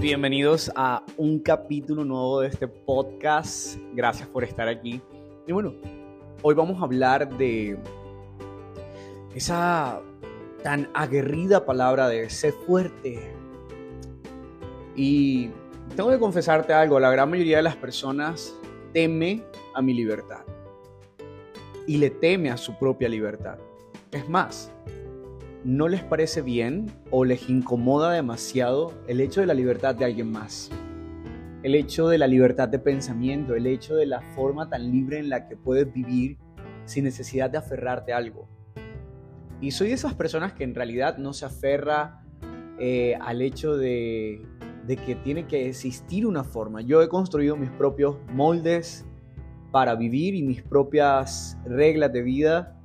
Bienvenidos a un capítulo nuevo de este podcast. Gracias por estar aquí. Y bueno, hoy vamos a hablar de esa tan aguerrida palabra de ser fuerte. Y tengo que confesarte algo, la gran mayoría de las personas teme a mi libertad y le teme a su propia libertad. Es más, no les parece bien o les incomoda demasiado el hecho de la libertad de alguien más. El hecho de la libertad de pensamiento, el hecho de la forma tan libre en la que puedes vivir sin necesidad de aferrarte a algo. Y soy de esas personas que en realidad no se aferra eh, al hecho de, de que tiene que existir una forma. Yo he construido mis propios moldes para vivir y mis propias reglas de vida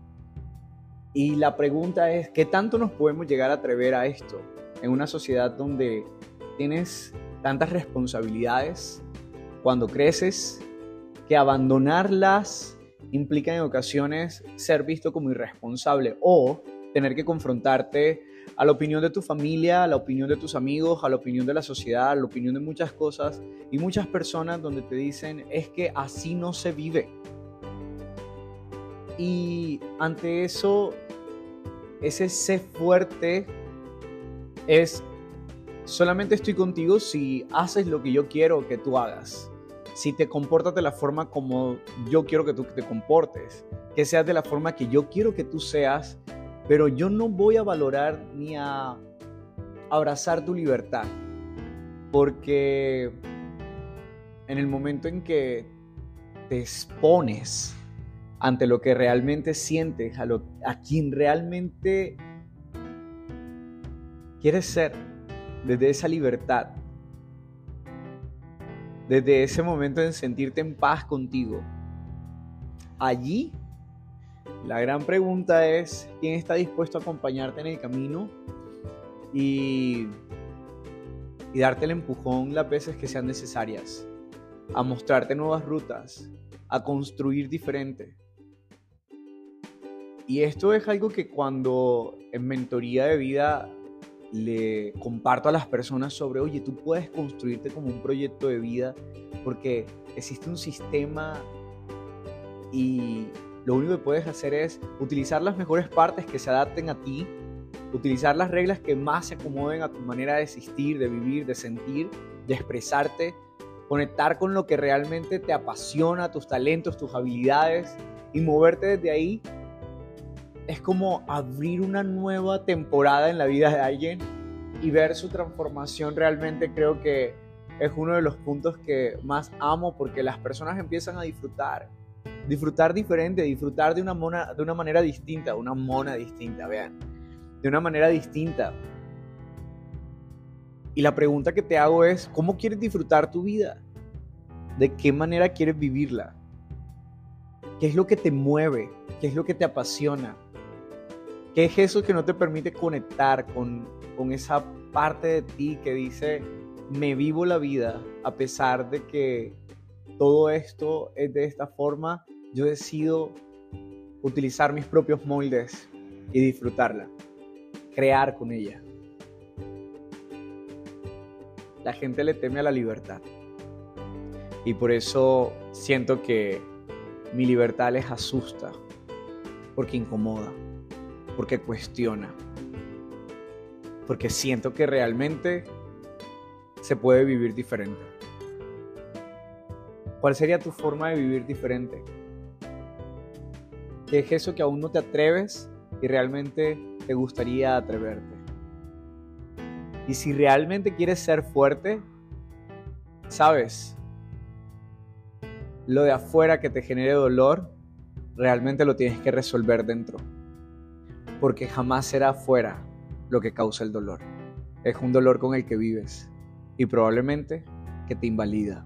y la pregunta es, ¿qué tanto nos podemos llegar a atrever a esto en una sociedad donde tienes tantas responsabilidades cuando creces que abandonarlas implica en ocasiones ser visto como irresponsable o tener que confrontarte a la opinión de tu familia, a la opinión de tus amigos, a la opinión de la sociedad, a la opinión de muchas cosas y muchas personas donde te dicen es que así no se vive. Y ante eso ese sé fuerte es solamente estoy contigo si haces lo que yo quiero que tú hagas. Si te comportas de la forma como yo quiero que tú te comportes. Que seas de la forma que yo quiero que tú seas. Pero yo no voy a valorar ni a abrazar tu libertad. Porque en el momento en que te expones ante lo que realmente sientes, a, quien realmente quieres ser, desde esa libertad, desde ese momento en sentirte en paz contigo. Allí, la gran pregunta es, ¿quién está dispuesto a acompañarte en el camino y darte el empujón las veces que sean necesarias? A mostrarte nuevas rutas, a construir diferente. Y esto es algo que cuando en mentoría de vida le comparto a las personas sobre, oye, tú puedes construirte como un proyecto de vida porque existe un sistema y lo único que puedes hacer es utilizar las mejores partes que se adapten a ti, utilizar las reglas que más se acomoden a tu manera de existir, de vivir, de sentir, de expresarte, conectar con lo que realmente te apasiona, tus talentos, tus habilidades y moverte desde ahí es como abrir una nueva temporada en la vida de alguien y ver su transformación realmente creo que es uno de los puntos que más amo porque las personas empiezan a disfrutar, disfrutar diferente, disfrutar de una, mona, de una manera distinta, una mona distinta, vean, de una manera distinta. Y la pregunta que te hago es, ¿cómo quieres disfrutar tu vida? ¿De qué manera quieres vivirla? ¿Qué es lo que te mueve? ¿Qué es lo que te apasiona? ¿Qué es eso que no te permite conectar con, con esa parte de ti que dice, me vivo la vida a pesar de que todo esto es de esta forma? Yo decido utilizar mis propios moldes y disfrutarla, crear con ella. La gente le teme a la libertad. Y por eso siento que mi libertad les asusta, porque incomoda porque cuestiona, porque siento que realmente se puede vivir diferente. ¿Cuál sería tu forma de vivir diferente? ¿Qué es eso que aún no te atreves y realmente te gustaría atreverte? Y si realmente quieres ser fuerte, sabes, lo de afuera que te genere dolor, realmente lo tienes que resolver dentro porque jamás será afuera lo que causa el dolor. Es un dolor con el que vives y probablemente que te invalida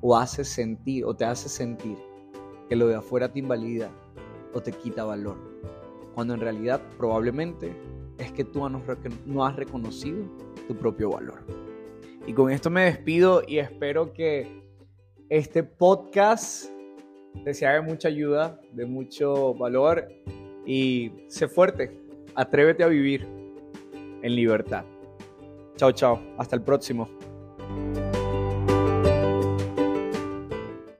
o hace sentir o te hace sentir que lo de afuera te invalida o te quita valor, cuando en realidad probablemente es que tú no has reconocido tu propio valor. Y con esto me despido y espero que este podcast te sea de mucha ayuda, de mucho valor y sé fuerte, atrévete a vivir en libertad. Chao, chao, hasta el próximo.